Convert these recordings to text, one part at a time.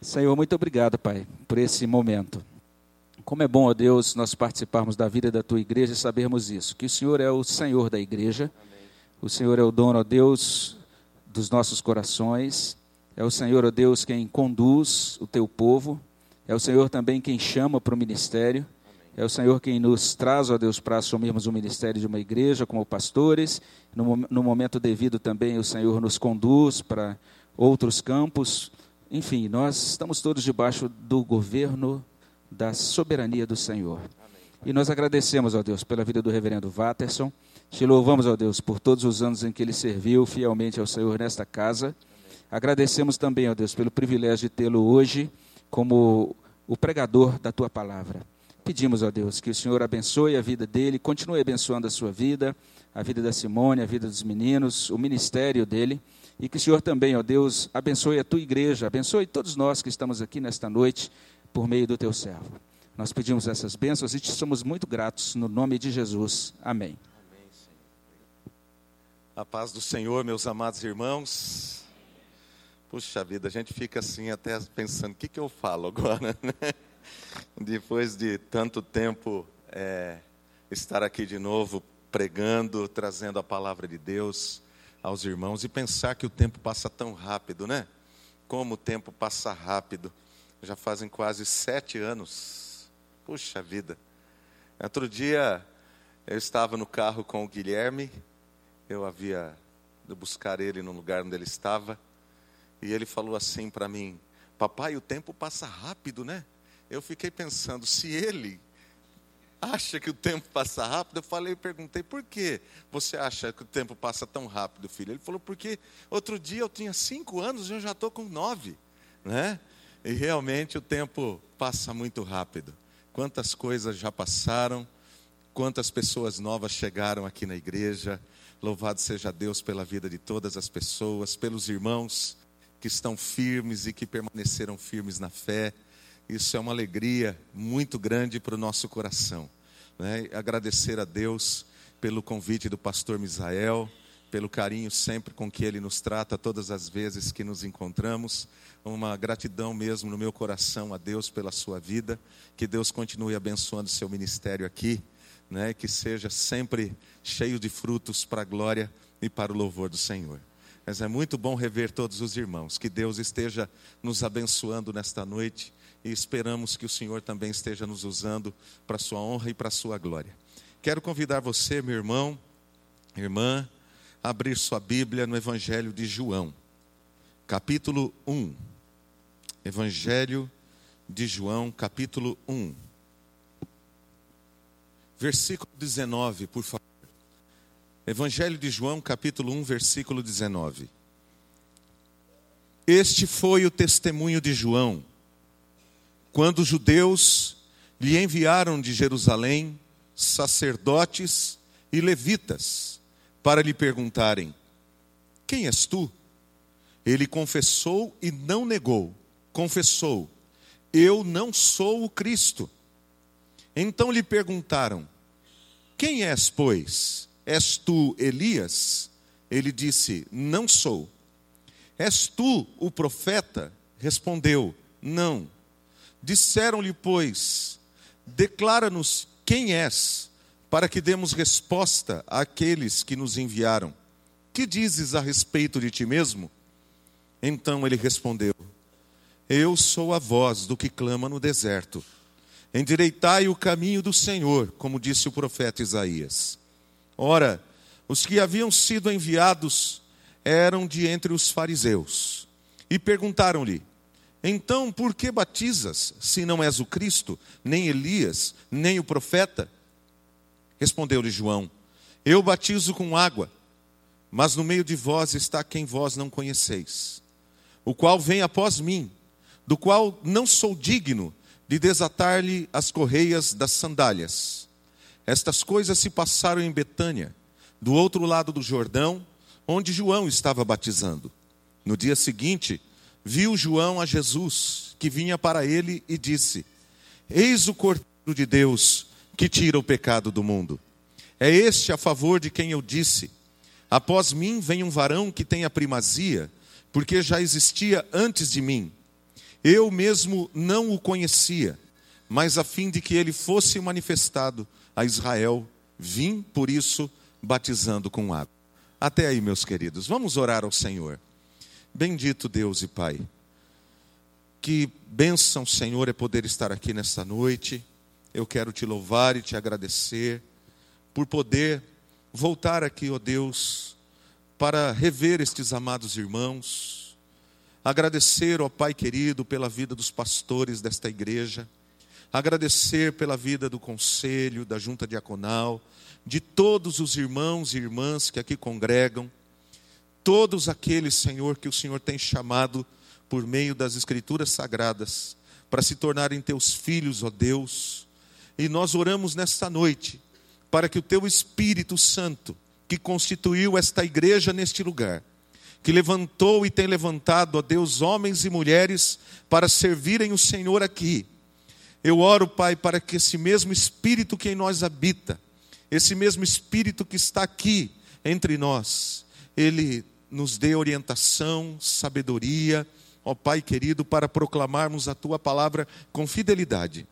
Senhor, muito obrigado, Pai, por esse momento. Como é bom, ó Deus, nós participarmos da vida da tua igreja e sabermos isso, que o Senhor é o Senhor da igreja, Amém. o Senhor é o dono, ó Deus, dos nossos corações, é o Senhor, ó Deus, quem conduz o teu povo, é o Senhor também quem chama para o ministério, é o Senhor quem nos traz, ó Deus, para assumirmos o ministério de uma igreja como pastores, no, no momento devido também o Senhor nos conduz para outros campos, enfim, nós estamos todos debaixo do governo da soberania do Senhor. E nós agradecemos, ó Deus, pela vida do reverendo Watterson. Te louvamos, ó Deus, por todos os anos em que ele serviu fielmente ao Senhor nesta casa. Agradecemos também, ó Deus, pelo privilégio de tê-lo hoje como o pregador da tua palavra. Pedimos, ó Deus, que o Senhor abençoe a vida dele, continue abençoando a sua vida, a vida da Simone, a vida dos meninos, o ministério dele. E que o Senhor também, ó Deus, abençoe a tua igreja, abençoe todos nós que estamos aqui nesta noite por meio do teu servo. Nós pedimos essas bênçãos e te somos muito gratos no nome de Jesus. Amém. Amém a paz do Senhor, meus amados irmãos. Puxa vida, a gente fica assim até pensando, o que, que eu falo agora, né? Depois de tanto tempo é, estar aqui de novo, pregando, trazendo a palavra de Deus aos irmãos e pensar que o tempo passa tão rápido, né? Como o tempo passa rápido. Já fazem quase sete anos. Puxa vida. Outro dia eu estava no carro com o Guilherme. Eu havia de buscar ele no lugar onde ele estava. E ele falou assim para mim: Papai, o tempo passa rápido, né? Eu fiquei pensando, se ele acha que o tempo passa rápido? Eu falei, perguntei, por que você acha que o tempo passa tão rápido, filho? Ele falou, porque outro dia eu tinha cinco anos e eu já estou com nove, né? E realmente o tempo passa muito rápido. Quantas coisas já passaram, quantas pessoas novas chegaram aqui na igreja. Louvado seja Deus pela vida de todas as pessoas, pelos irmãos que estão firmes e que permaneceram firmes na fé isso é uma alegria muito grande para o nosso coração. Né? Agradecer a Deus pelo convite do pastor Misael, pelo carinho sempre com que ele nos trata todas as vezes que nos encontramos. Uma gratidão mesmo no meu coração a Deus pela sua vida. Que Deus continue abençoando seu ministério aqui, né? que seja sempre cheio de frutos para a glória e para o louvor do Senhor. Mas é muito bom rever todos os irmãos. Que Deus esteja nos abençoando nesta noite e esperamos que o Senhor também esteja nos usando para a sua honra e para a sua glória. Quero convidar você, meu irmão, irmã, a abrir sua Bíblia no Evangelho de João, capítulo 1. Evangelho de João, capítulo 1. Versículo 19, por favor. Evangelho de João, capítulo 1, versículo 19. Este foi o testemunho de João quando os judeus lhe enviaram de Jerusalém sacerdotes e levitas para lhe perguntarem: Quem és tu? Ele confessou e não negou. Confessou: Eu não sou o Cristo. Então lhe perguntaram: Quem és, pois? És tu Elias? Ele disse: Não sou. És tu o profeta? Respondeu: Não. Disseram-lhe, pois, declara-nos quem és, para que demos resposta àqueles que nos enviaram. Que dizes a respeito de ti mesmo? Então ele respondeu: Eu sou a voz do que clama no deserto. Endireitai o caminho do Senhor, como disse o profeta Isaías. Ora, os que haviam sido enviados eram de entre os fariseus. E perguntaram-lhe: então, por que batizas, se não és o Cristo, nem Elias, nem o profeta? Respondeu-lhe João: Eu batizo com água, mas no meio de vós está quem vós não conheceis, o qual vem após mim, do qual não sou digno de desatar-lhe as correias das sandálias. Estas coisas se passaram em Betânia, do outro lado do Jordão, onde João estava batizando. No dia seguinte, viu João a Jesus, que vinha para ele e disse: Eis o Cordeiro de Deus que tira o pecado do mundo. É este a favor de quem eu disse: Após mim vem um varão que tem a primazia, porque já existia antes de mim. Eu mesmo não o conhecia, mas a fim de que ele fosse manifestado a Israel, vim por isso batizando com água. Até aí, meus queridos, vamos orar ao Senhor. Bendito Deus e Pai. Que bênção, Senhor, é poder estar aqui nesta noite. Eu quero te louvar e te agradecer por poder voltar aqui, ó Deus, para rever estes amados irmãos. Agradecer, ó Pai querido, pela vida dos pastores desta igreja. Agradecer pela vida do conselho, da junta diaconal, de todos os irmãos e irmãs que aqui congregam. Todos aqueles, Senhor, que o Senhor tem chamado por meio das Escrituras Sagradas, para se tornarem teus filhos, ó Deus. E nós oramos nesta noite, para que o teu Espírito Santo, que constituiu esta igreja neste lugar, que levantou e tem levantado, ó Deus, homens e mulheres para servirem o Senhor aqui. Eu oro, Pai, para que esse mesmo Espírito que em nós habita, esse mesmo Espírito que está aqui entre nós, ele nos dê orientação, sabedoria, ó Pai querido, para proclamarmos a tua palavra com fidelidade.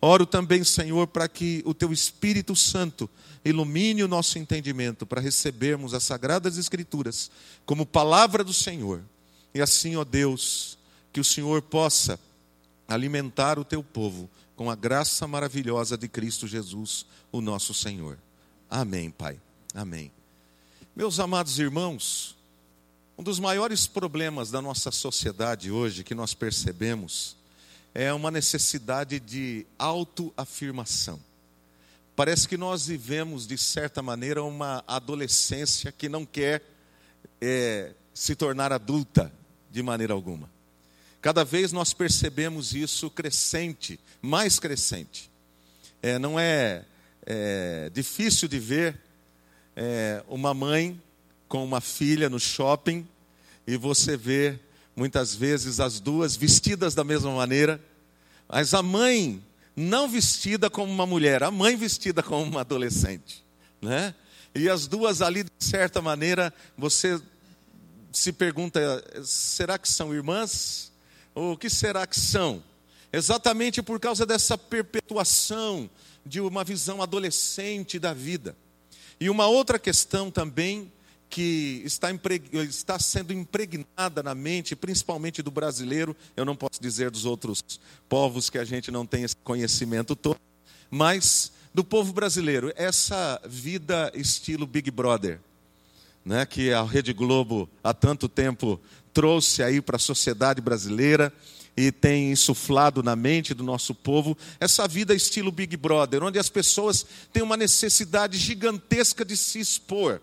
Oro também, Senhor, para que o teu Espírito Santo ilumine o nosso entendimento para recebermos as sagradas escrituras como palavra do Senhor. E assim, ó Deus, que o Senhor possa alimentar o teu povo com a graça maravilhosa de Cristo Jesus, o nosso Senhor. Amém, Pai. Amém. Meus amados irmãos, um dos maiores problemas da nossa sociedade hoje que nós percebemos é uma necessidade de autoafirmação. Parece que nós vivemos, de certa maneira, uma adolescência que não quer é, se tornar adulta de maneira alguma. Cada vez nós percebemos isso crescente, mais crescente. É, não é, é, difícil de ver é, uma mãe com uma filha no shopping e você vê muitas vezes as duas vestidas da mesma maneira, mas a mãe não vestida como uma mulher, a mãe vestida como uma adolescente, né? E as duas ali de certa maneira você se pergunta, será que são irmãs? Ou o que será que são? Exatamente por causa dessa perpetuação de uma visão adolescente da vida. E uma outra questão também que está, está, sendo impregnada na mente, principalmente do brasileiro, eu não posso dizer dos outros povos que a gente não tem esse conhecimento todo, mas do povo brasileiro, essa vida estilo Big Brother, né, que a Rede Globo há tanto tempo trouxe aí para a sociedade brasileira e tem insuflado na mente do nosso povo essa vida estilo Big Brother, onde as pessoas têm uma necessidade gigantesca de se expor,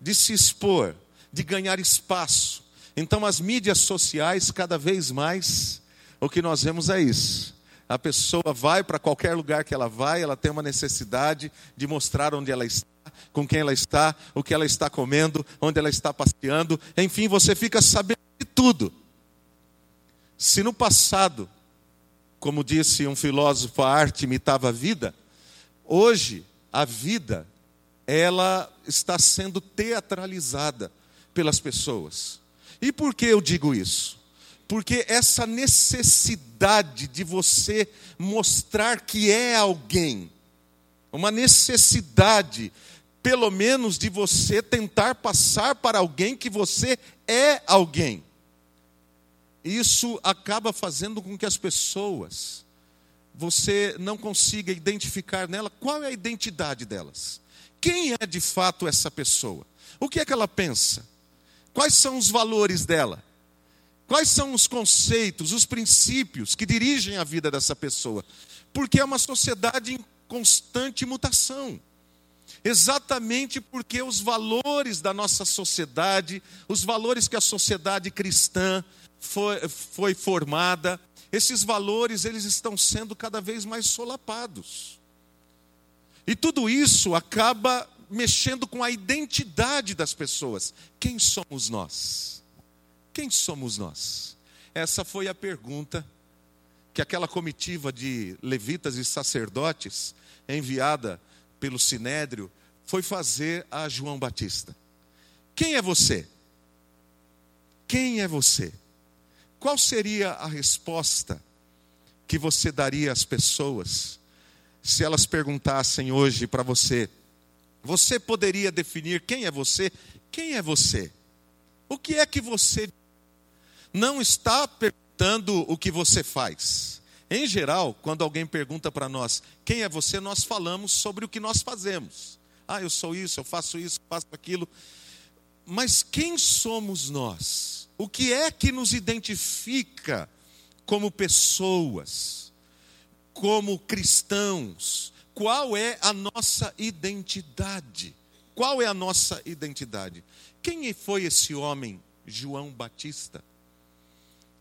de se expor, de ganhar espaço. Então, as mídias sociais, cada vez mais, o que nós vemos é isso. A pessoa vai para qualquer lugar que ela vai, ela tem uma necessidade de mostrar onde ela está, com quem ela está, o que ela está comendo, onde ela está passeando. Enfim, você fica sabendo de tudo. Se no passado, como disse um filósofo, a arte imitava a vida, hoje a vida ela está sendo teatralizada pelas pessoas. E por que eu digo isso? Porque essa necessidade de você mostrar que é alguém, uma necessidade, pelo menos, de você tentar passar para alguém que você é alguém isso acaba fazendo com que as pessoas, você não consiga identificar nela qual é a identidade delas. Quem é de fato essa pessoa? O que é que ela pensa? Quais são os valores dela? Quais são os conceitos, os princípios que dirigem a vida dessa pessoa? Porque é uma sociedade em constante mutação. Exatamente porque os valores da nossa sociedade, os valores que a sociedade cristã foi, foi formada, esses valores eles estão sendo cada vez mais solapados. E tudo isso acaba mexendo com a identidade das pessoas. Quem somos nós? Quem somos nós? Essa foi a pergunta que aquela comitiva de levitas e sacerdotes enviada pelo sinédrio foi fazer a João Batista. Quem é você? Quem é você? Qual seria a resposta que você daria às pessoas se elas perguntassem hoje para você: você poderia definir quem é você? Quem é você? O que é que você não está perguntando o que você faz? Em geral, quando alguém pergunta para nós quem é você, nós falamos sobre o que nós fazemos. Ah, eu sou isso, eu faço isso, faço aquilo. Mas quem somos nós? O que é que nos identifica como pessoas, como cristãos? Qual é a nossa identidade? Qual é a nossa identidade? Quem foi esse homem, João Batista?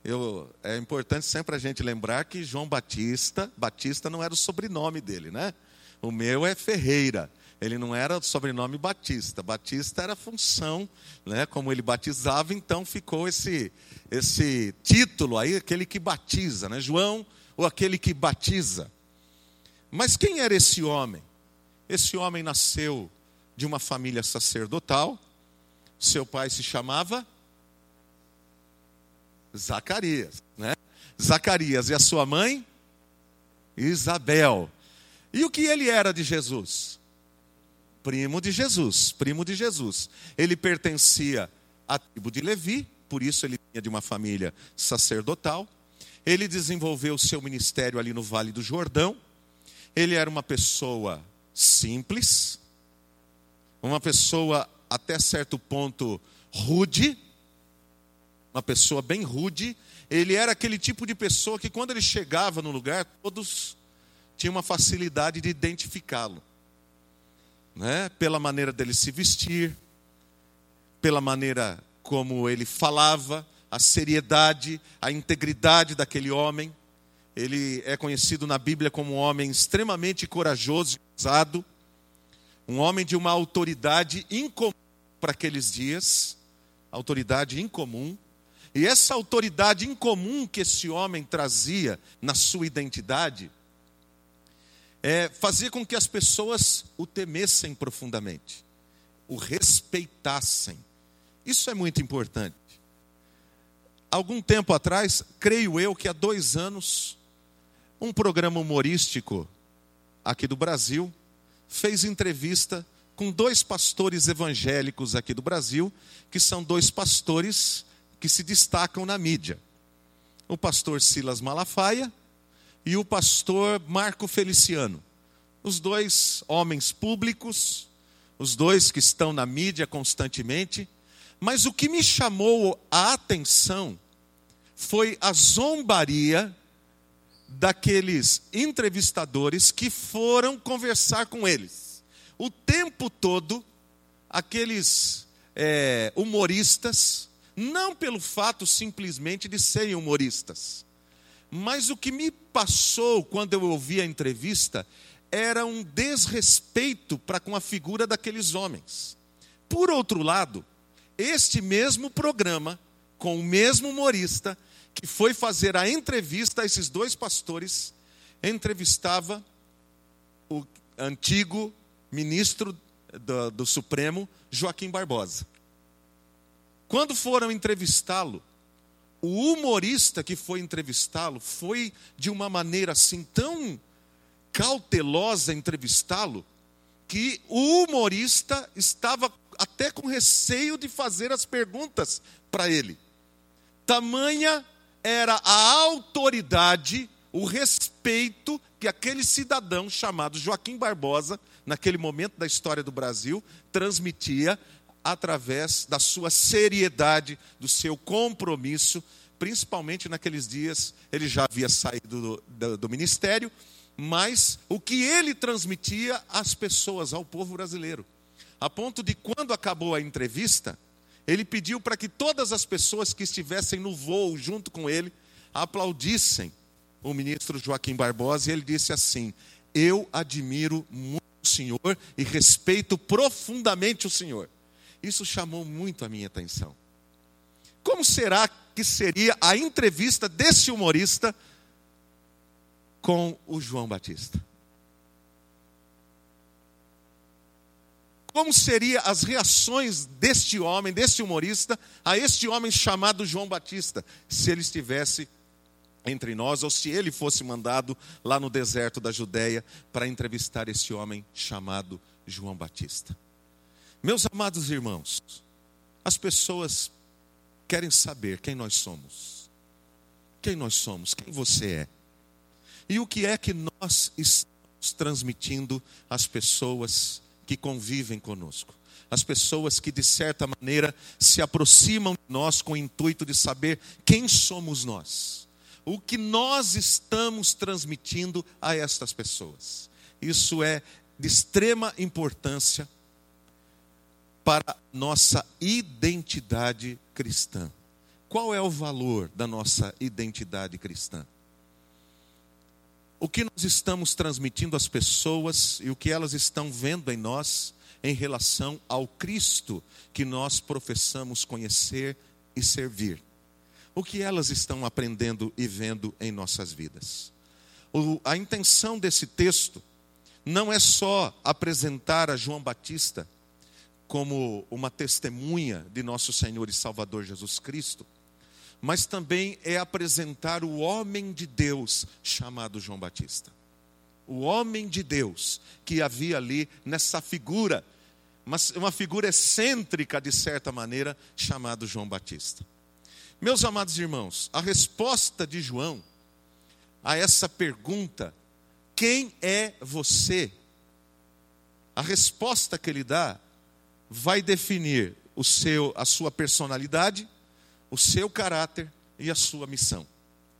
Eu, é importante sempre a gente lembrar que João Batista, Batista não era o sobrenome dele, né? O meu é Ferreira. Ele não era o sobrenome Batista. Batista era função, né? Como ele batizava, então ficou esse esse título aí, aquele que batiza, né? João, ou aquele que batiza. Mas quem era esse homem? Esse homem nasceu de uma família sacerdotal. Seu pai se chamava Zacarias, né? Zacarias e a sua mãe Isabel. E o que ele era de Jesus? Primo de Jesus, primo de Jesus. Ele pertencia à tribo de Levi, por isso ele vinha de uma família sacerdotal. Ele desenvolveu o seu ministério ali no Vale do Jordão. Ele era uma pessoa simples, uma pessoa até certo ponto rude, uma pessoa bem rude. Ele era aquele tipo de pessoa que, quando ele chegava no lugar, todos tinham uma facilidade de identificá-lo. Né? Pela maneira dele se vestir, pela maneira como ele falava, a seriedade, a integridade daquele homem. Ele é conhecido na Bíblia como um homem extremamente corajoso e um homem de uma autoridade incomum para aqueles dias, autoridade incomum. E essa autoridade incomum que esse homem trazia na sua identidade é, fazia com que as pessoas o temessem profundamente, o respeitassem. Isso é muito importante. Algum tempo atrás, creio eu que há dois anos, um programa humorístico aqui do Brasil fez entrevista com dois pastores evangélicos aqui do Brasil, que são dois pastores que se destacam na mídia. O pastor Silas Malafaia e o pastor Marco Feliciano. Os dois homens públicos, os dois que estão na mídia constantemente. Mas o que me chamou a atenção foi a zombaria daqueles entrevistadores que foram conversar com eles. O tempo todo, aqueles é, humoristas não pelo fato simplesmente de serem humoristas. Mas o que me passou quando eu ouvi a entrevista era um desrespeito para com a figura daqueles homens. Por outro lado, este mesmo programa, com o mesmo humorista, que foi fazer a entrevista a esses dois pastores, entrevistava o antigo ministro do, do Supremo, Joaquim Barbosa. Quando foram entrevistá-lo, o humorista que foi entrevistá-lo foi de uma maneira assim tão cautelosa entrevistá-lo, que o humorista estava até com receio de fazer as perguntas para ele. Tamanha era a autoridade, o respeito que aquele cidadão chamado Joaquim Barbosa, naquele momento da história do Brasil, transmitia através da sua seriedade, do seu compromisso, principalmente naqueles dias, ele já havia saído do, do, do ministério, mas o que ele transmitia às pessoas, ao povo brasileiro. A ponto de, quando acabou a entrevista, ele pediu para que todas as pessoas que estivessem no voo junto com ele aplaudissem o ministro Joaquim Barbosa, e ele disse assim: Eu admiro muito o senhor e respeito profundamente o senhor. Isso chamou muito a minha atenção. Como será que seria a entrevista desse humorista com o João Batista? como seriam as reações deste homem, deste humorista, a este homem chamado João Batista, se ele estivesse entre nós, ou se ele fosse mandado lá no deserto da Judéia para entrevistar esse homem chamado João Batista. Meus amados irmãos, as pessoas querem saber quem nós somos. Quem nós somos, quem você é. E o que é que nós estamos transmitindo às pessoas que convivem conosco. As pessoas que, de certa maneira, se aproximam de nós com o intuito de saber quem somos nós. O que nós estamos transmitindo a estas pessoas. Isso é de extrema importância para nossa identidade cristã. Qual é o valor da nossa identidade cristã? o que nós estamos transmitindo às pessoas e o que elas estão vendo em nós em relação ao Cristo que nós professamos conhecer e servir. O que elas estão aprendendo e vendo em nossas vidas. O, a intenção desse texto não é só apresentar a João Batista como uma testemunha de nosso Senhor e Salvador Jesus Cristo, mas também é apresentar o homem de Deus chamado João Batista. O homem de Deus que havia ali nessa figura, uma figura excêntrica de certa maneira, chamado João Batista. Meus amados irmãos, a resposta de João a essa pergunta, quem é você? A resposta que ele dá vai definir o seu, a sua personalidade, o seu caráter e a sua missão.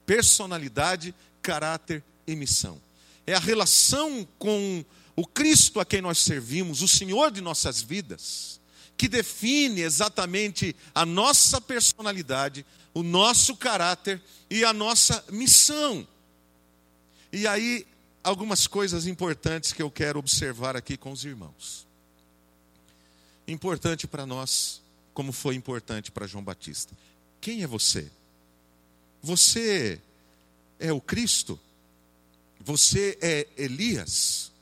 Personalidade, caráter e missão. É a relação com o Cristo a quem nós servimos, o Senhor de nossas vidas, que define exatamente a nossa personalidade, o nosso caráter e a nossa missão. E aí, algumas coisas importantes que eu quero observar aqui com os irmãos. Importante para nós, como foi importante para João Batista. Quem é você? Você é o Cristo? Você é Elias?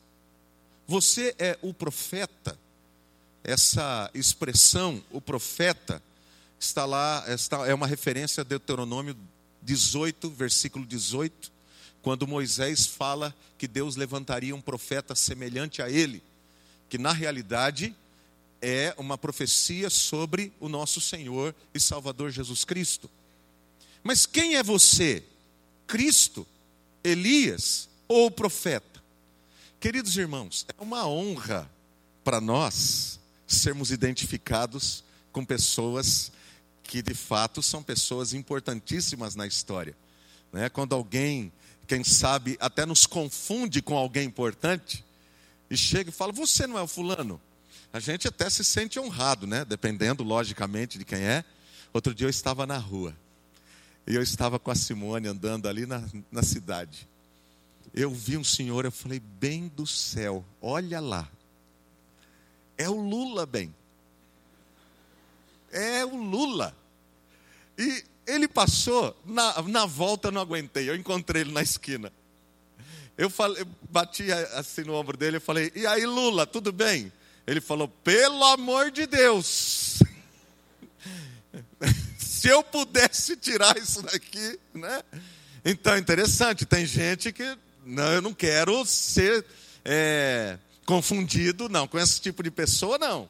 Você é o profeta? Essa expressão, o profeta, está lá, está, é uma referência a Deuteronômio 18, versículo 18, quando Moisés fala que Deus levantaria um profeta semelhante a ele, que na realidade é uma profecia sobre o nosso Senhor e Salvador Jesus Cristo. Mas quem é você? Cristo, Elias ou o profeta? Queridos irmãos, é uma honra para nós sermos identificados com pessoas que de fato são pessoas importantíssimas na história. Né? Quando alguém, quem sabe, até nos confunde com alguém importante, e chega e fala: Você não é o fulano? A gente até se sente honrado, né? Dependendo, logicamente, de quem é. Outro dia eu estava na rua. E eu estava com a Simone andando ali na, na cidade. Eu vi um senhor, eu falei, bem do céu, olha lá. É o Lula, bem. É o Lula. E ele passou, na, na volta eu não aguentei, eu encontrei ele na esquina. Eu falei, bati assim no ombro dele e falei, e aí Lula, tudo bem? Ele falou: pelo amor de Deus, se eu pudesse tirar isso daqui, né? Então, interessante, tem gente que, não, eu não quero ser é, confundido, não, com esse tipo de pessoa, não.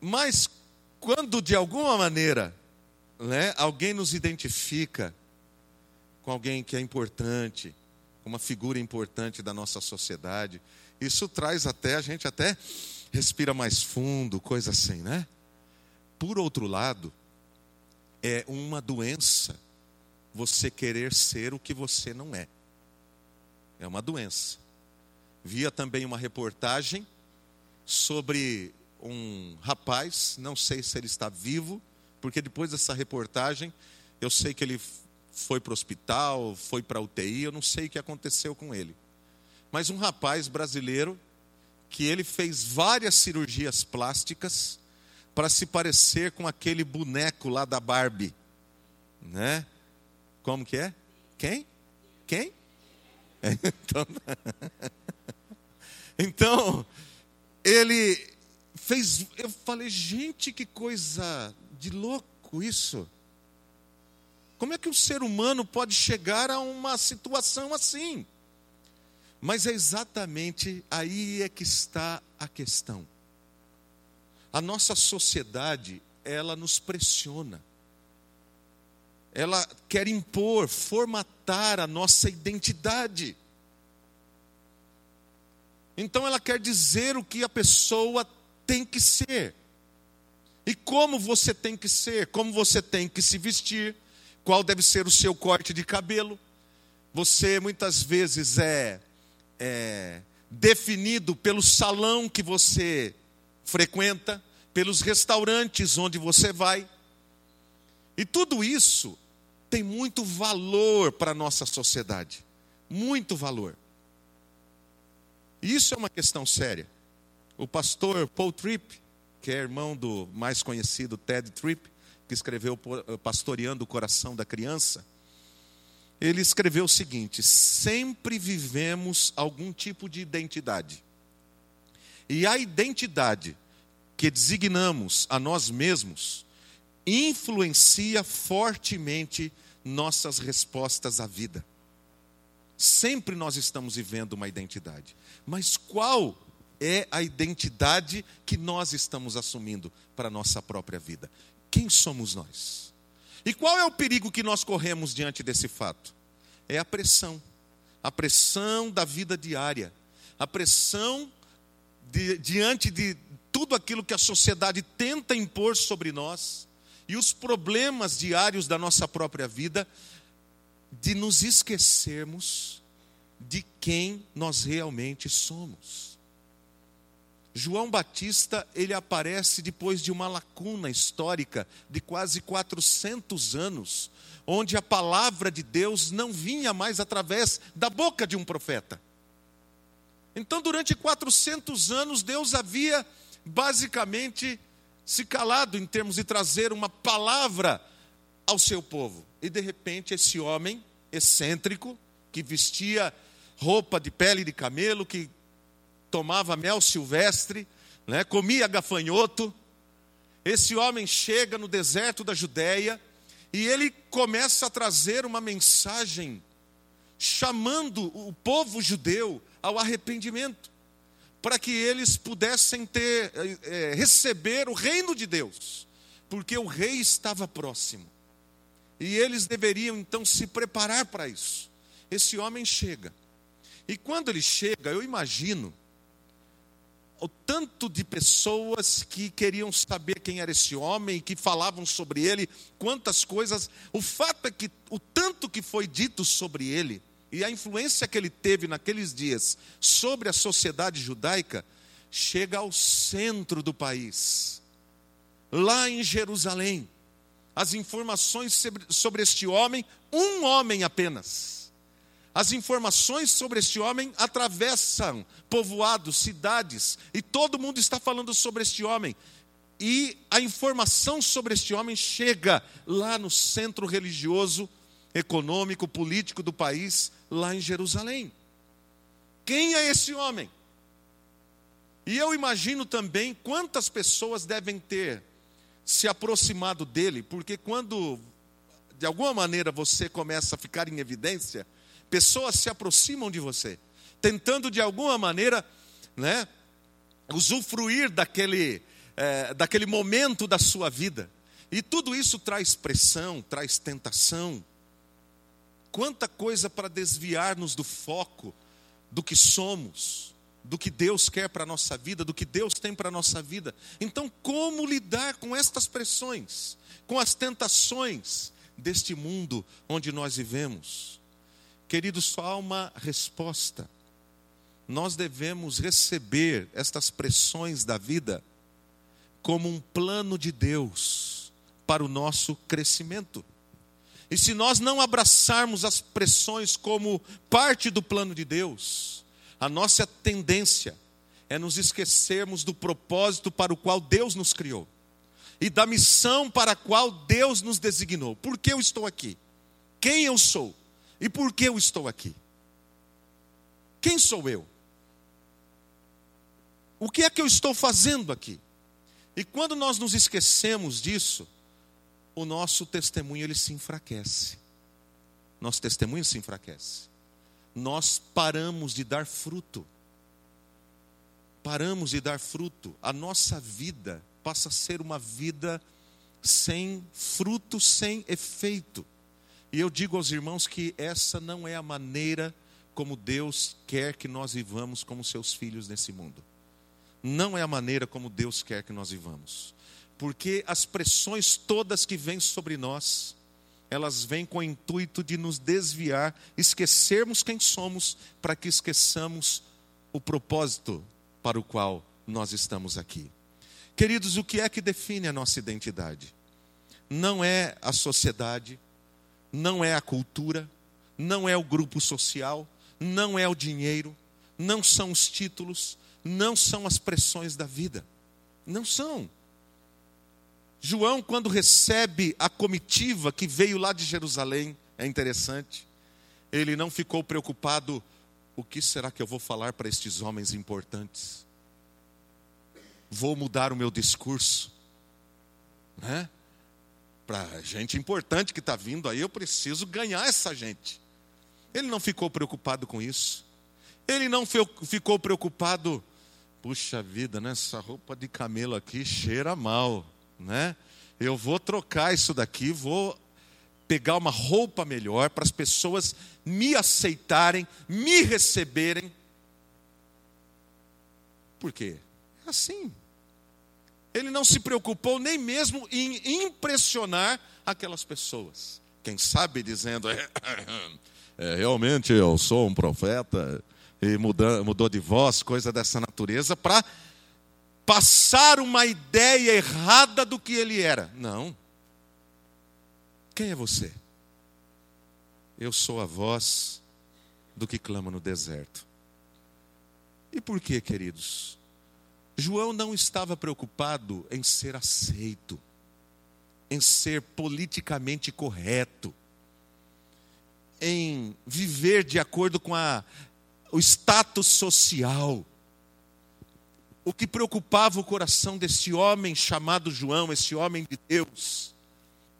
Mas, quando de alguma maneira, né, alguém nos identifica com alguém que é importante, uma figura importante da nossa sociedade, isso traz até, a gente até respira mais fundo, coisa assim, né? Por outro lado, é uma doença você querer ser o que você não é. É uma doença. Via também uma reportagem sobre um rapaz, não sei se ele está vivo, porque depois dessa reportagem, eu sei que ele foi para o hospital, foi para a UTI, eu não sei o que aconteceu com ele mas um rapaz brasileiro que ele fez várias cirurgias plásticas para se parecer com aquele boneco lá da Barbie, né? Como que é? Quem? Quem? Então, então ele fez. Eu falei, gente, que coisa de louco isso. Como é que o ser humano pode chegar a uma situação assim? Mas é exatamente aí é que está a questão. A nossa sociedade, ela nos pressiona. Ela quer impor, formatar a nossa identidade. Então ela quer dizer o que a pessoa tem que ser. E como você tem que ser, como você tem que se vestir, qual deve ser o seu corte de cabelo. Você muitas vezes é, é definido pelo salão que você frequenta, pelos restaurantes onde você vai. E tudo isso tem muito valor para a nossa sociedade. Muito valor. E isso é uma questão séria. O pastor Paul Tripp, que é irmão do mais conhecido Ted Tripp, que escreveu eh, Pastoreando o Coração da Criança, ele escreveu o seguinte: sempre vivemos algum tipo de identidade. E a identidade que designamos a nós mesmos influencia fortemente nossas respostas à vida. Sempre nós estamos vivendo uma identidade. Mas qual é a identidade que nós estamos assumindo para a nossa própria vida? Quem somos nós? E qual é o perigo que nós corremos diante desse fato? É a pressão. A pressão da vida diária. A pressão de, diante de tudo aquilo que a sociedade tenta impor sobre nós e os problemas diários da nossa própria vida, de nos esquecermos de quem nós realmente somos. João Batista, ele aparece depois de uma lacuna histórica de quase 400 anos, onde a palavra de Deus não vinha mais através da boca de um profeta. Então, durante 400 anos, Deus havia basicamente se calado em termos de trazer uma palavra ao seu povo. E de repente, esse homem excêntrico, que vestia roupa de pele de camelo, que tomava mel silvestre, né, comia gafanhoto. Esse homem chega no deserto da Judéia e ele começa a trazer uma mensagem chamando o povo judeu ao arrependimento, para que eles pudessem ter, é, receber o reino de Deus, porque o rei estava próximo. E eles deveriam então se preparar para isso. Esse homem chega. E quando ele chega, eu imagino o tanto de pessoas que queriam saber quem era esse homem, que falavam sobre ele, quantas coisas. O fato é que o tanto que foi dito sobre ele e a influência que ele teve naqueles dias sobre a sociedade judaica chega ao centro do país, lá em Jerusalém. As informações sobre este homem, um homem apenas as informações sobre este homem atravessam povoados, cidades, e todo mundo está falando sobre este homem. E a informação sobre este homem chega lá no centro religioso, econômico, político do país, lá em Jerusalém. Quem é esse homem? E eu imagino também quantas pessoas devem ter se aproximado dele, porque quando de alguma maneira você começa a ficar em evidência, pessoas se aproximam de você, tentando de alguma maneira, né, usufruir daquele, é, daquele momento da sua vida. E tudo isso traz pressão, traz tentação. Quanta coisa para desviar-nos do foco do que somos, do que Deus quer para a nossa vida, do que Deus tem para a nossa vida. Então, como lidar com estas pressões, com as tentações deste mundo onde nós vivemos? Querido, só há uma resposta. Nós devemos receber estas pressões da vida como um plano de Deus para o nosso crescimento. E se nós não abraçarmos as pressões como parte do plano de Deus, a nossa tendência é nos esquecermos do propósito para o qual Deus nos criou e da missão para a qual Deus nos designou. Por que eu estou aqui? Quem eu sou? E por que eu estou aqui? Quem sou eu? o que é que eu estou fazendo aqui? E quando nós nos esquecemos disso, o nosso testemunho ele se enfraquece. Nosso testemunho se enfraquece. Nós paramos de dar fruto. Paramos de dar fruto. A nossa vida passa a ser uma vida sem fruto, sem efeito. E eu digo aos irmãos que essa não é a maneira como Deus quer que nós vivamos como seus filhos nesse mundo. Não é a maneira como Deus quer que nós vivamos. Porque as pressões todas que vêm sobre nós, elas vêm com o intuito de nos desviar, esquecermos quem somos, para que esqueçamos o propósito para o qual nós estamos aqui. Queridos, o que é que define a nossa identidade? Não é a sociedade, não é a cultura, não é o grupo social, não é o dinheiro, não são os títulos, não são as pressões da vida. Não são. João, quando recebe a comitiva que veio lá de Jerusalém, é interessante, ele não ficou preocupado: o que será que eu vou falar para estes homens importantes? Vou mudar o meu discurso, né? Para gente importante que está vindo aí, eu preciso ganhar essa gente. Ele não ficou preocupado com isso. Ele não ficou preocupado, puxa vida, né? essa roupa de camelo aqui cheira mal, né? Eu vou trocar isso daqui, vou pegar uma roupa melhor para as pessoas me aceitarem, me receberem. Por quê? É assim. Ele não se preocupou nem mesmo em impressionar aquelas pessoas. Quem sabe dizendo, é, é, realmente eu sou um profeta, e mudou, mudou de voz, coisa dessa natureza, para passar uma ideia errada do que ele era. Não. Quem é você? Eu sou a voz do que clama no deserto. E por que, queridos? João não estava preocupado em ser aceito, em ser politicamente correto, em viver de acordo com a, o status social. O que preocupava o coração desse homem chamado João, esse homem de Deus,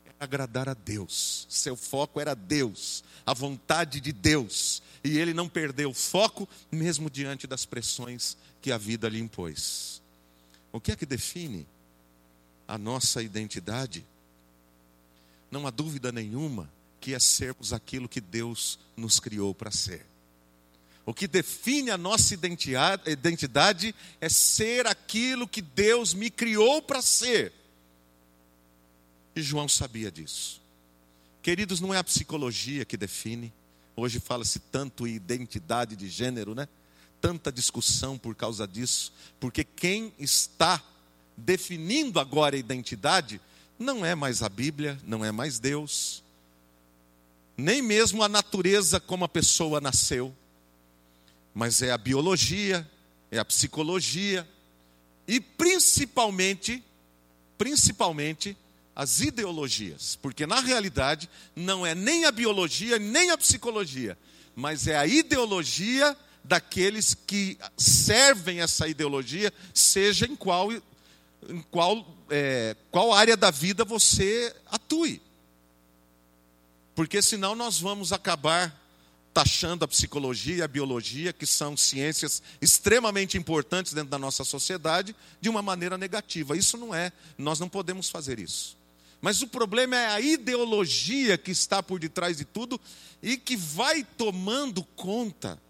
era agradar a Deus. Seu foco era Deus, a vontade de Deus. E ele não perdeu o foco, mesmo diante das pressões que a vida lhe impôs. O que é que define a nossa identidade? Não há dúvida nenhuma que é sermos aquilo que Deus nos criou para ser. O que define a nossa identidade é ser aquilo que Deus me criou para ser. E João sabia disso. Queridos, não é a psicologia que define. Hoje fala-se tanto em identidade de gênero, né? Tanta discussão por causa disso, porque quem está definindo agora a identidade não é mais a Bíblia, não é mais Deus, nem mesmo a natureza como a pessoa nasceu, mas é a biologia, é a psicologia e principalmente, principalmente as ideologias, porque na realidade não é nem a biologia nem a psicologia, mas é a ideologia daqueles que servem essa ideologia, seja em qual, em qual, é, qual área da vida você atue. Porque senão nós vamos acabar taxando a psicologia e a biologia, que são ciências extremamente importantes dentro da nossa sociedade, de uma maneira negativa. Isso não é, nós não podemos fazer isso. Mas o problema é a ideologia que está por detrás de tudo e que vai tomando conta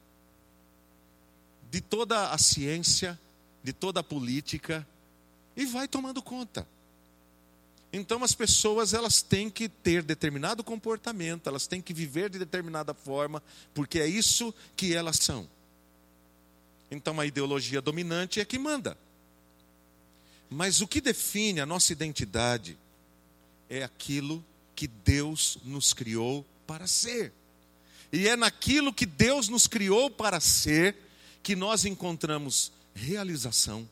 de toda a ciência, de toda a política e vai tomando conta. Então as pessoas elas têm que ter determinado comportamento, elas têm que viver de determinada forma, porque é isso que elas são. Então a ideologia dominante é que manda. Mas o que define a nossa identidade é aquilo que Deus nos criou para ser. E é naquilo que Deus nos criou para ser que nós encontramos realização,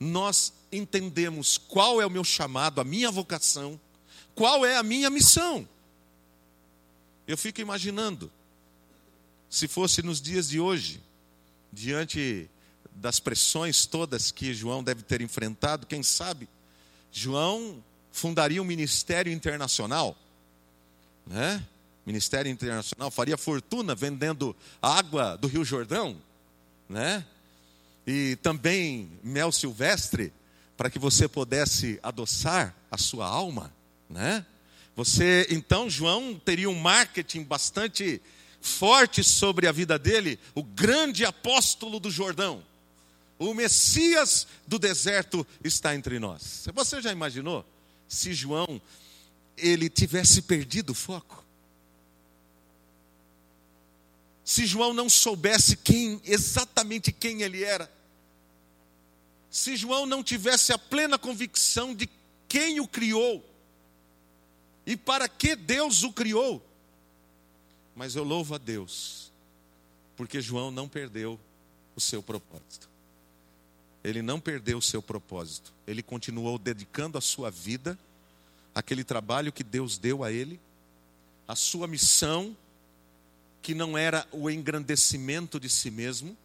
nós entendemos qual é o meu chamado, a minha vocação, qual é a minha missão. Eu fico imaginando, se fosse nos dias de hoje, diante das pressões todas que João deve ter enfrentado, quem sabe, João fundaria um ministério internacional, né? Ministério Internacional faria fortuna vendendo água do Rio Jordão, né? E também mel silvestre para que você pudesse adoçar a sua alma, né? Você, então, João teria um marketing bastante forte sobre a vida dele, o grande apóstolo do Jordão. O Messias do deserto está entre nós. Você já imaginou se João ele tivesse perdido o foco? Se João não soubesse quem exatamente quem ele era? Se João não tivesse a plena convicção de quem o criou e para que Deus o criou? Mas eu louvo a Deus, porque João não perdeu o seu propósito. Ele não perdeu o seu propósito. Ele continuou dedicando a sua vida àquele trabalho que Deus deu a ele, a sua missão, que não era o engrandecimento de si mesmo,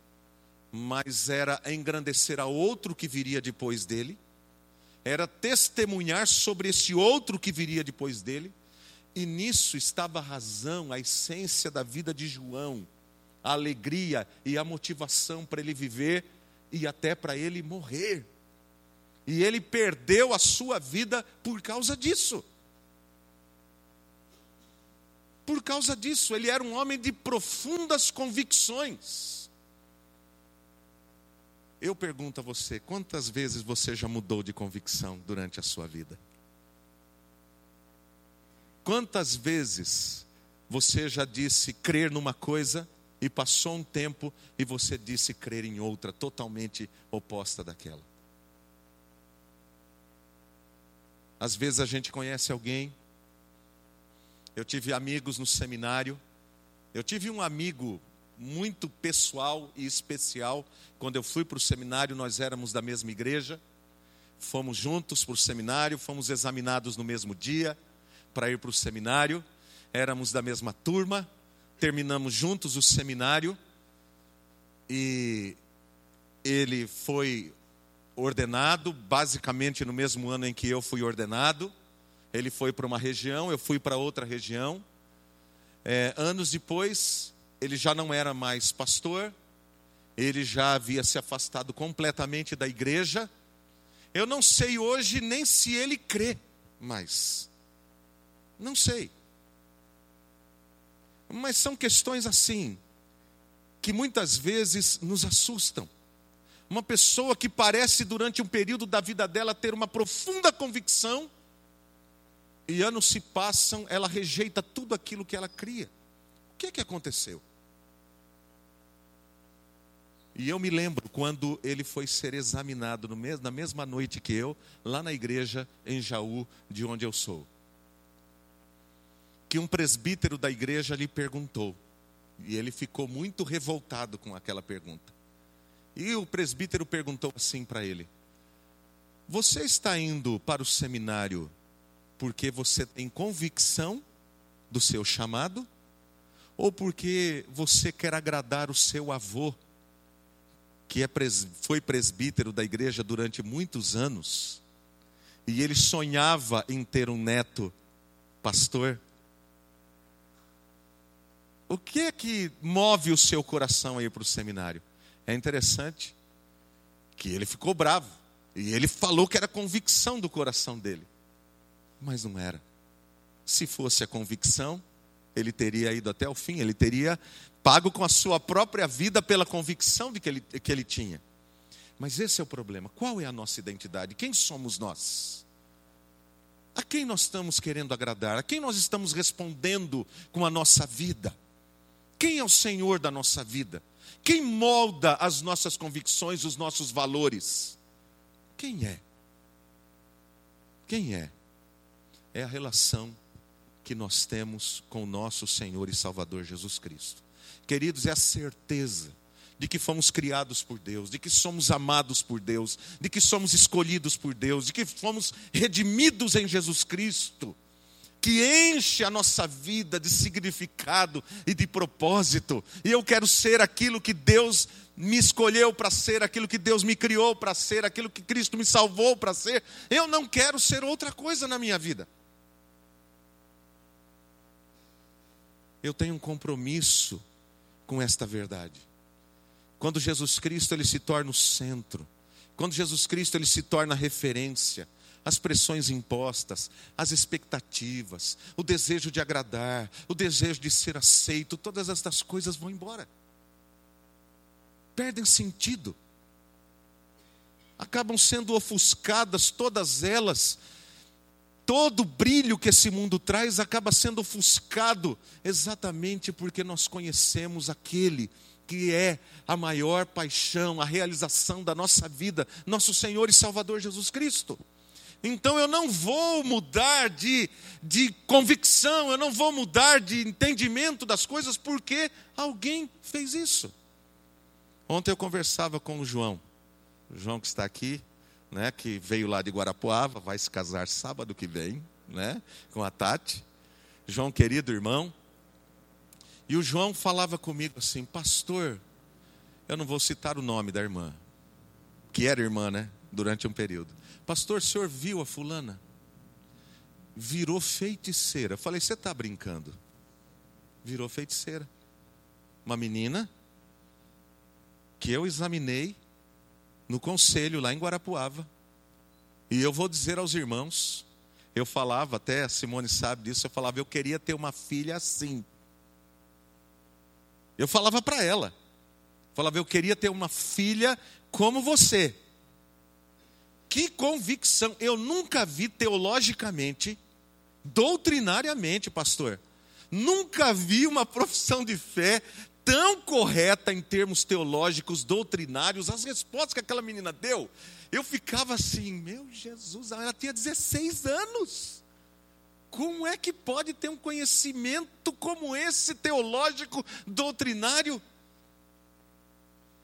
mas era engrandecer a outro que viria depois dele, era testemunhar sobre esse outro que viria depois dele, e nisso estava a razão, a essência da vida de João, a alegria e a motivação para ele viver e até para ele morrer. E ele perdeu a sua vida por causa disso. Por causa disso, ele era um homem de profundas convicções. Eu pergunto a você: quantas vezes você já mudou de convicção durante a sua vida? Quantas vezes você já disse crer numa coisa e passou um tempo e você disse crer em outra totalmente oposta daquela? Às vezes a gente conhece alguém. Eu tive amigos no seminário. Eu tive um amigo muito pessoal e especial. Quando eu fui para o seminário, nós éramos da mesma igreja. Fomos juntos para o seminário, fomos examinados no mesmo dia para ir para o seminário, éramos da mesma turma, terminamos juntos o seminário e ele foi ordenado, basicamente no mesmo ano em que eu fui ordenado. Ele foi para uma região, eu fui para outra região. É, anos depois, ele já não era mais pastor, ele já havia se afastado completamente da igreja. Eu não sei hoje nem se ele crê mais. Não sei. Mas são questões assim, que muitas vezes nos assustam. Uma pessoa que parece, durante um período da vida dela, ter uma profunda convicção, e anos se passam, ela rejeita tudo aquilo que ela cria. O que é que aconteceu? E eu me lembro quando ele foi ser examinado na mesma noite que eu, lá na igreja em Jaú, de onde eu sou que um presbítero da igreja lhe perguntou. E ele ficou muito revoltado com aquela pergunta. E o presbítero perguntou assim para ele: Você está indo para o seminário porque você tem convicção do seu chamado? Ou porque você quer agradar o seu avô, que é pres... foi presbítero da igreja durante muitos anos, e ele sonhava em ter um neto pastor? O que é que move o seu coração a ir para o seminário? É interessante que ele ficou bravo. E ele falou que era convicção do coração dele. Mas não era. Se fosse a convicção, ele teria ido até o fim, ele teria pago com a sua própria vida pela convicção de que ele, que ele tinha. Mas esse é o problema. Qual é a nossa identidade? Quem somos nós? A quem nós estamos querendo agradar? A quem nós estamos respondendo com a nossa vida? Quem é o Senhor da nossa vida? Quem molda as nossas convicções, os nossos valores? Quem é? Quem é? É a relação que nós temos com o nosso Senhor e Salvador Jesus Cristo. Queridos, é a certeza de que fomos criados por Deus, de que somos amados por Deus, de que somos escolhidos por Deus, de que fomos redimidos em Jesus Cristo que enche a nossa vida de significado e de propósito. E eu quero ser aquilo que Deus me escolheu para ser, aquilo que Deus me criou para ser, aquilo que Cristo me salvou para ser. Eu não quero ser outra coisa na minha vida. Eu tenho um compromisso com esta verdade. Quando Jesus Cristo ele se torna o centro, quando Jesus Cristo ele se torna a referência, as pressões impostas, as expectativas, o desejo de agradar, o desejo de ser aceito, todas estas coisas vão embora. Perdem sentido. Acabam sendo ofuscadas todas elas. Todo brilho que esse mundo traz acaba sendo ofuscado exatamente porque nós conhecemos aquele que é a maior paixão, a realização da nossa vida, nosso Senhor e Salvador Jesus Cristo. Então eu não vou mudar de, de convicção, eu não vou mudar de entendimento das coisas porque alguém fez isso. Ontem eu conversava com o João, o João que está aqui, né, que veio lá de Guarapuava, vai se casar sábado que vem, né, com a Tati. João, querido irmão. E o João falava comigo assim, pastor, eu não vou citar o nome da irmã, que era irmã, né, durante um período. Pastor, o senhor viu a fulana? Virou feiticeira. Eu falei, você está brincando? Virou feiticeira. Uma menina que eu examinei no conselho lá em Guarapuava. E eu vou dizer aos irmãos, eu falava, até a Simone sabe disso, eu falava, eu queria ter uma filha assim. Eu falava para ela, falava, eu queria ter uma filha como você. Que convicção! Eu nunca vi teologicamente, doutrinariamente, pastor, nunca vi uma profissão de fé tão correta em termos teológicos, doutrinários, as respostas que aquela menina deu, eu ficava assim, meu Jesus, ela tinha 16 anos. Como é que pode ter um conhecimento como esse teológico, doutrinário?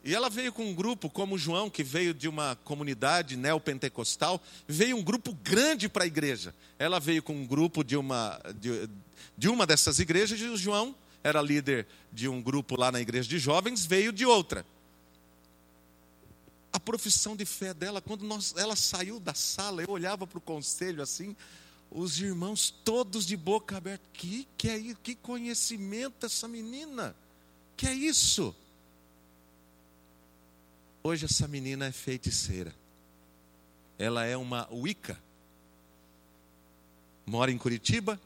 E ela veio com um grupo, como João, que veio de uma comunidade neopentecostal, veio um grupo grande para a igreja. Ela veio com um grupo de uma, de, de uma dessas igrejas, e o João era líder de um grupo lá na igreja de jovens, veio de outra. A profissão de fé dela, quando nós, ela saiu da sala, eu olhava para o conselho assim, os irmãos todos de boca aberta. Que que é? Que conhecimento essa menina? Que é isso? Hoje essa menina é feiticeira. Ela é uma Wicca. Mora em Curitiba.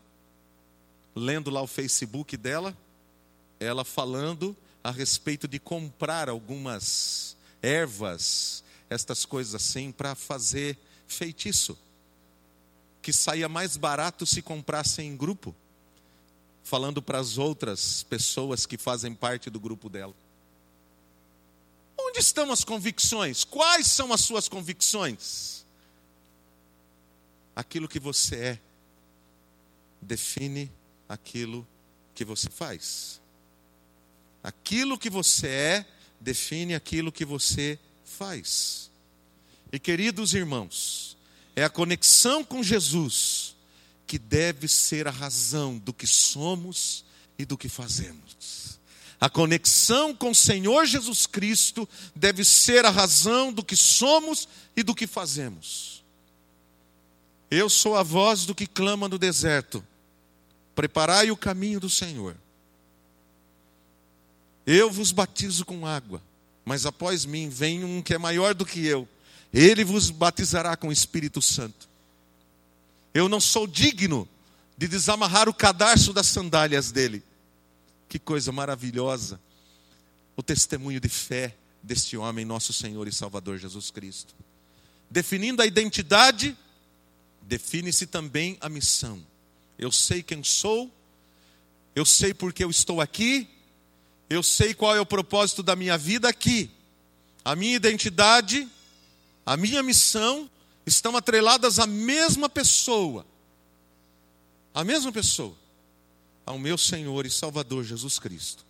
Lendo lá o Facebook dela, ela falando a respeito de comprar algumas ervas, estas coisas assim, para fazer feitiço. Que saía mais barato se comprassem em grupo, falando para as outras pessoas que fazem parte do grupo dela. Onde estão as convicções? Quais são as suas convicções? Aquilo que você é define aquilo que você faz. Aquilo que você é define aquilo que você faz. E queridos irmãos, é a conexão com Jesus que deve ser a razão do que somos e do que fazemos. A conexão com o Senhor Jesus Cristo deve ser a razão do que somos e do que fazemos. Eu sou a voz do que clama no deserto. Preparai o caminho do Senhor. Eu vos batizo com água, mas após mim vem um que é maior do que eu. Ele vos batizará com o Espírito Santo. Eu não sou digno de desamarrar o cadarço das sandálias dele. Que coisa maravilhosa. O testemunho de fé deste homem, nosso Senhor e Salvador Jesus Cristo. Definindo a identidade, define-se também a missão. Eu sei quem sou, eu sei porque eu estou aqui, eu sei qual é o propósito da minha vida aqui. A minha identidade, a minha missão estão atreladas à mesma pessoa. A mesma pessoa ao meu Senhor e Salvador Jesus Cristo.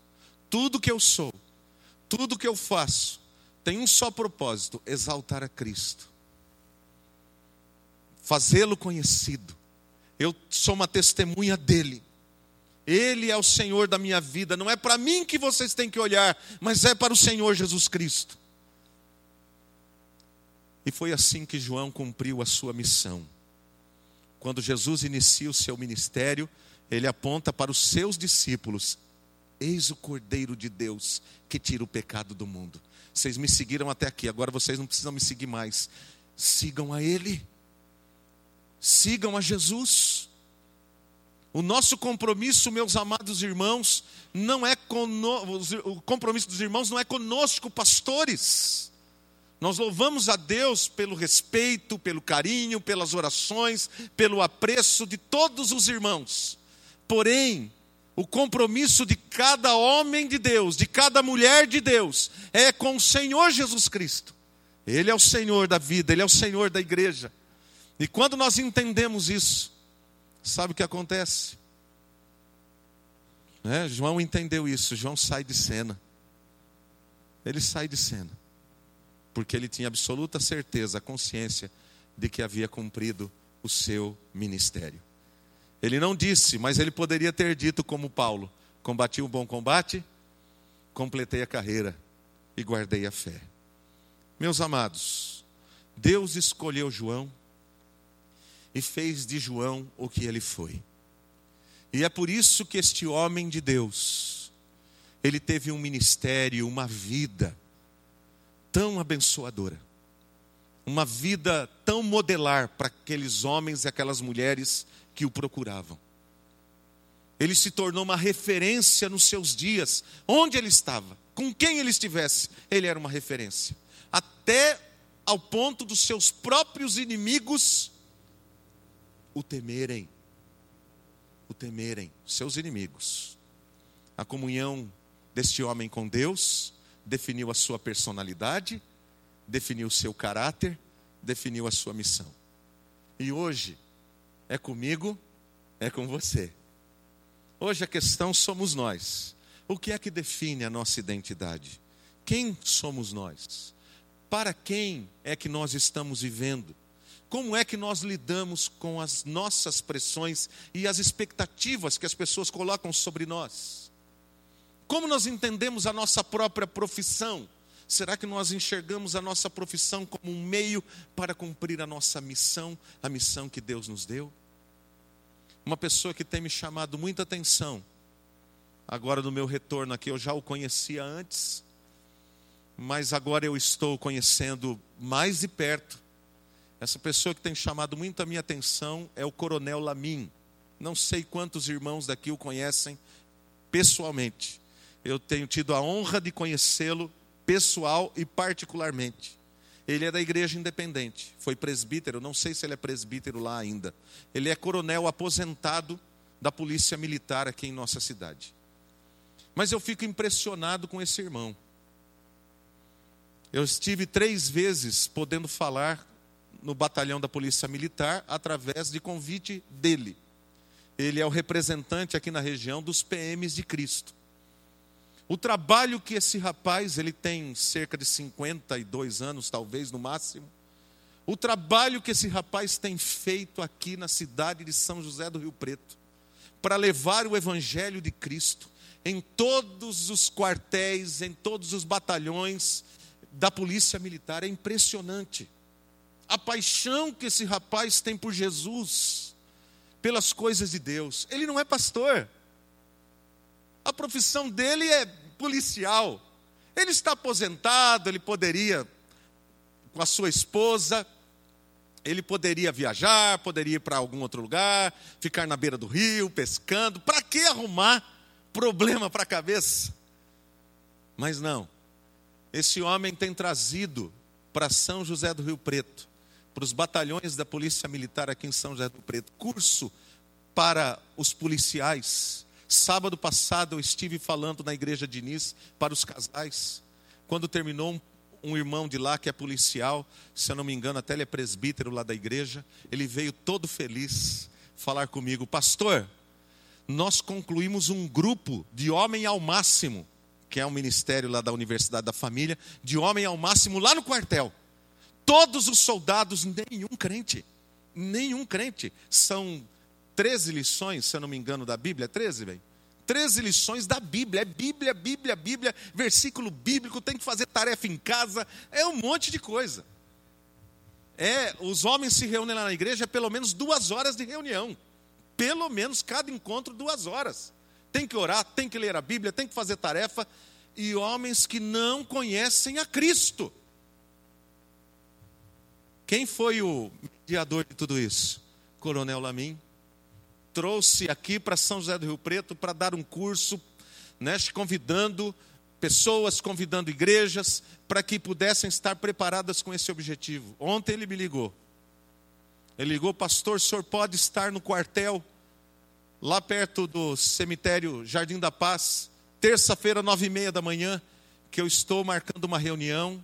Tudo que eu sou, tudo que eu faço, tem um só propósito: exaltar a Cristo, fazê-lo conhecido, Eu sou uma testemunha dele. Ele é o Senhor da minha vida. Não é para mim que vocês têm que olhar, mas é para o Senhor Jesus Cristo. E foi assim que João cumpriu a sua missão. Quando Jesus inicia o seu ministério, ele aponta para os seus discípulos: Eis o Cordeiro de Deus que tira o pecado do mundo. Vocês me seguiram até aqui, agora vocês não precisam me seguir mais. Sigam a Ele, sigam a Jesus. O nosso compromisso, meus amados irmãos, não é conosco, o compromisso dos irmãos não é conosco, pastores. Nós louvamos a Deus pelo respeito, pelo carinho, pelas orações, pelo apreço de todos os irmãos. Porém, o compromisso de cada homem de Deus, de cada mulher de Deus, é com o Senhor Jesus Cristo. Ele é o Senhor da vida, Ele é o Senhor da igreja. E quando nós entendemos isso, Sabe o que acontece? É, João entendeu isso. João sai de cena. Ele sai de cena. Porque ele tinha absoluta certeza, a consciência de que havia cumprido o seu ministério. Ele não disse, mas ele poderia ter dito, como Paulo: Combati o um bom combate, completei a carreira e guardei a fé. Meus amados, Deus escolheu João e fez de João o que ele foi. E é por isso que este homem de Deus, ele teve um ministério, uma vida tão abençoadora, uma vida tão modelar para aqueles homens e aquelas mulheres que o procuravam. Ele se tornou uma referência nos seus dias, onde ele estava, com quem ele estivesse, ele era uma referência. Até ao ponto dos seus próprios inimigos o temerem. O temerem, seus inimigos. A comunhão deste homem com Deus definiu a sua personalidade, definiu o seu caráter, definiu a sua missão. E hoje é comigo, é com você. Hoje a questão somos nós. O que é que define a nossa identidade? Quem somos nós? Para quem é que nós estamos vivendo? Como é que nós lidamos com as nossas pressões e as expectativas que as pessoas colocam sobre nós? Como nós entendemos a nossa própria profissão? Será que nós enxergamos a nossa profissão como um meio para cumprir a nossa missão, a missão que Deus nos deu? Uma pessoa que tem me chamado muita atenção, agora no meu retorno aqui, eu já o conhecia antes, mas agora eu estou conhecendo mais de perto essa pessoa que tem chamado muito a minha atenção é o Coronel Lamin. Não sei quantos irmãos daqui o conhecem pessoalmente. Eu tenho tido a honra de conhecê-lo pessoal e particularmente. Ele é da igreja independente, foi presbítero, não sei se ele é presbítero lá ainda. Ele é coronel aposentado da polícia militar aqui em nossa cidade. Mas eu fico impressionado com esse irmão. Eu estive três vezes podendo falar no batalhão da Polícia Militar através de convite dele. Ele é o representante aqui na região dos PMs de Cristo. O trabalho que esse rapaz, ele tem cerca de 52 anos, talvez no máximo. O trabalho que esse rapaz tem feito aqui na cidade de São José do Rio Preto, para levar o evangelho de Cristo em todos os quartéis, em todos os batalhões da Polícia Militar, é impressionante a paixão que esse rapaz tem por Jesus, pelas coisas de Deus. Ele não é pastor. A profissão dele é policial. Ele está aposentado, ele poderia, com a sua esposa, ele poderia viajar, poderia ir para algum outro lugar, ficar na beira do rio, pescando. Para que arrumar problema para a cabeça? Mas não. Esse homem tem trazido para São José do Rio Preto para os batalhões da Polícia Militar aqui em São José do Preto, curso para os policiais. Sábado passado eu estive falando na igreja de Nis para os casais. Quando terminou, um, um irmão de lá que é policial, se eu não me engano, até ele é presbítero lá da igreja, ele veio todo feliz falar comigo, pastor. Nós concluímos um grupo de homem ao máximo, que é um ministério lá da Universidade da Família, de homem ao máximo lá no quartel todos os soldados, nenhum crente, nenhum crente, são 13 lições, se eu não me engano, da Bíblia. 13, bem? 13 lições da Bíblia. É Bíblia, Bíblia, Bíblia, versículo bíblico, tem que fazer tarefa em casa, é um monte de coisa. É, os homens se reúnem lá na igreja, pelo menos duas horas de reunião. Pelo menos cada encontro, duas horas. Tem que orar, tem que ler a Bíblia, tem que fazer tarefa. E homens que não conhecem a Cristo. Quem foi o mediador de tudo isso? Coronel Lamin trouxe aqui para São José do Rio Preto para dar um curso, né, convidando pessoas, convidando igrejas para que pudessem estar preparadas com esse objetivo. Ontem ele me ligou. Ele ligou, pastor, o senhor pode estar no quartel, lá perto do cemitério Jardim da Paz, terça-feira, nove e meia da manhã, que eu estou marcando uma reunião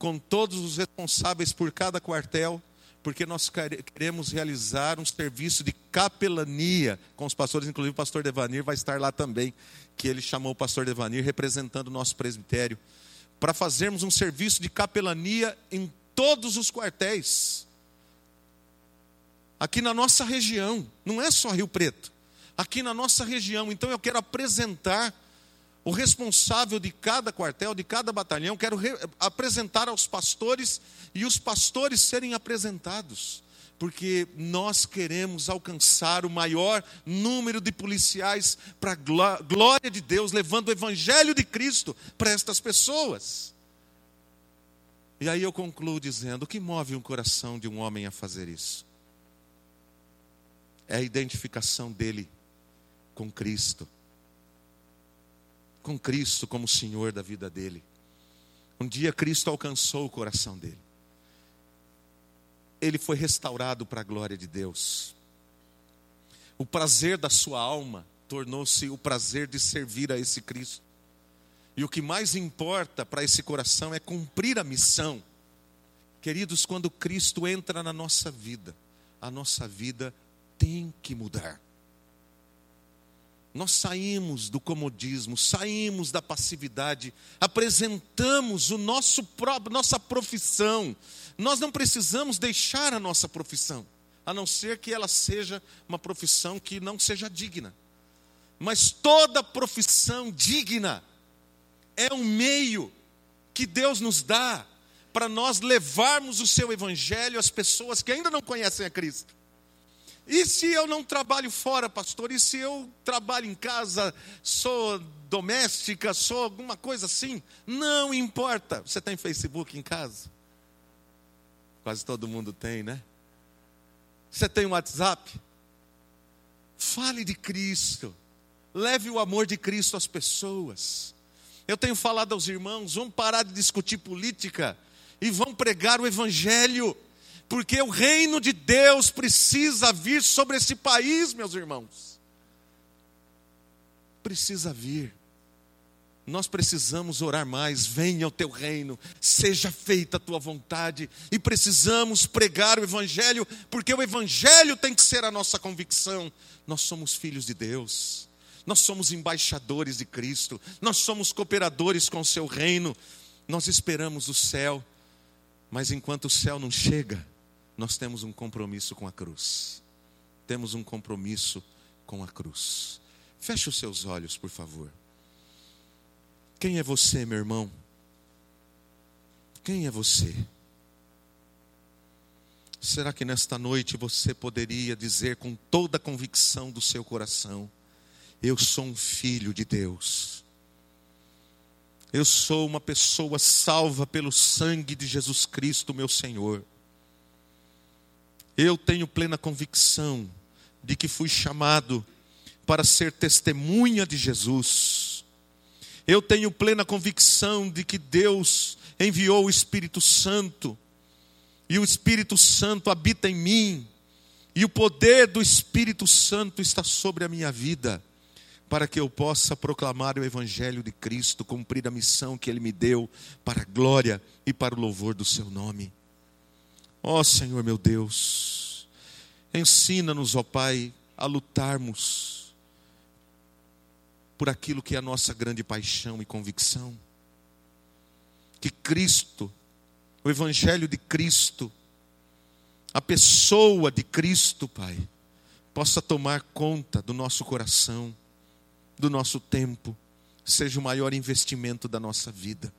com todos os responsáveis por cada quartel porque nós queremos realizar um serviço de capelania com os pastores, inclusive o pastor Devanir vai estar lá também, que ele chamou o pastor Devanir representando o nosso presbitério, para fazermos um serviço de capelania em todos os quartéis. Aqui na nossa região, não é só Rio Preto, aqui na nossa região. Então eu quero apresentar o responsável de cada quartel, de cada batalhão, quero apresentar aos pastores e os pastores serem apresentados, porque nós queremos alcançar o maior número de policiais para a glória de Deus, levando o evangelho de Cristo para estas pessoas. E aí eu concluo dizendo: o que move um coração de um homem a fazer isso? É a identificação dele com Cristo com Cristo como Senhor da vida dele. Um dia Cristo alcançou o coração dele. Ele foi restaurado para a glória de Deus. O prazer da sua alma tornou-se o prazer de servir a esse Cristo. E o que mais importa para esse coração é cumprir a missão. Queridos, quando Cristo entra na nossa vida, a nossa vida tem que mudar. Nós saímos do comodismo, saímos da passividade, apresentamos o nosso próprio, nossa profissão. Nós não precisamos deixar a nossa profissão, a não ser que ela seja uma profissão que não seja digna. Mas toda profissão digna é um meio que Deus nos dá para nós levarmos o seu evangelho às pessoas que ainda não conhecem a Cristo. E se eu não trabalho fora, pastor? E se eu trabalho em casa, sou doméstica, sou alguma coisa assim? Não importa. Você tem Facebook em casa? Quase todo mundo tem, né? Você tem WhatsApp? Fale de Cristo. Leve o amor de Cristo às pessoas. Eu tenho falado aos irmãos: vamos parar de discutir política e vamos pregar o Evangelho porque o reino de Deus precisa vir sobre esse país, meus irmãos. Precisa vir. Nós precisamos orar mais, venha o teu reino, seja feita a tua vontade, e precisamos pregar o Evangelho, porque o Evangelho tem que ser a nossa convicção. Nós somos filhos de Deus, nós somos embaixadores de Cristo, nós somos cooperadores com o seu reino, nós esperamos o céu, mas enquanto o céu não chega, nós temos um compromisso com a cruz. Temos um compromisso com a cruz. Feche os seus olhos, por favor. Quem é você, meu irmão? Quem é você? Será que nesta noite você poderia dizer com toda a convicção do seu coração: Eu sou um filho de Deus. Eu sou uma pessoa salva pelo sangue de Jesus Cristo, meu Senhor. Eu tenho plena convicção de que fui chamado para ser testemunha de Jesus. Eu tenho plena convicção de que Deus enviou o Espírito Santo, e o Espírito Santo habita em mim, e o poder do Espírito Santo está sobre a minha vida, para que eu possa proclamar o Evangelho de Cristo, cumprir a missão que Ele me deu, para a glória e para o louvor do Seu nome. Ó oh, Senhor meu Deus, ensina-nos, ó Pai, a lutarmos por aquilo que é a nossa grande paixão e convicção. Que Cristo, o Evangelho de Cristo, a pessoa de Cristo, Pai, possa tomar conta do nosso coração, do nosso tempo, seja o maior investimento da nossa vida.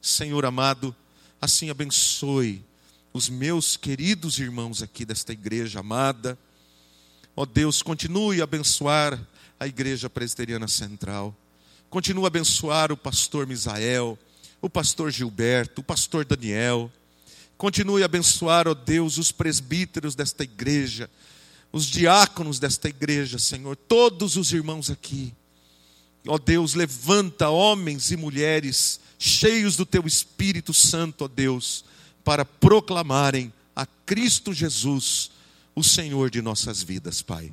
Senhor amado, assim abençoe os meus queridos irmãos aqui desta igreja amada. Ó Deus, continue a abençoar a Igreja Presbiteriana Central. Continue a abençoar o pastor Misael, o pastor Gilberto, o pastor Daniel. Continue a abençoar, ó Deus, os presbíteros desta igreja, os diáconos desta igreja, Senhor, todos os irmãos aqui. Ó Deus, levanta homens e mulheres cheios do teu Espírito Santo, ó Deus, para proclamarem a Cristo Jesus, o Senhor de nossas vidas, Pai.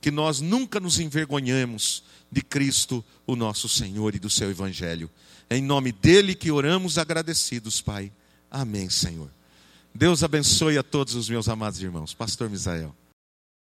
Que nós nunca nos envergonhemos de Cristo, o nosso Senhor e do seu Evangelho. É em nome dele que oramos agradecidos, Pai. Amém, Senhor. Deus abençoe a todos os meus amados irmãos. Pastor Misael.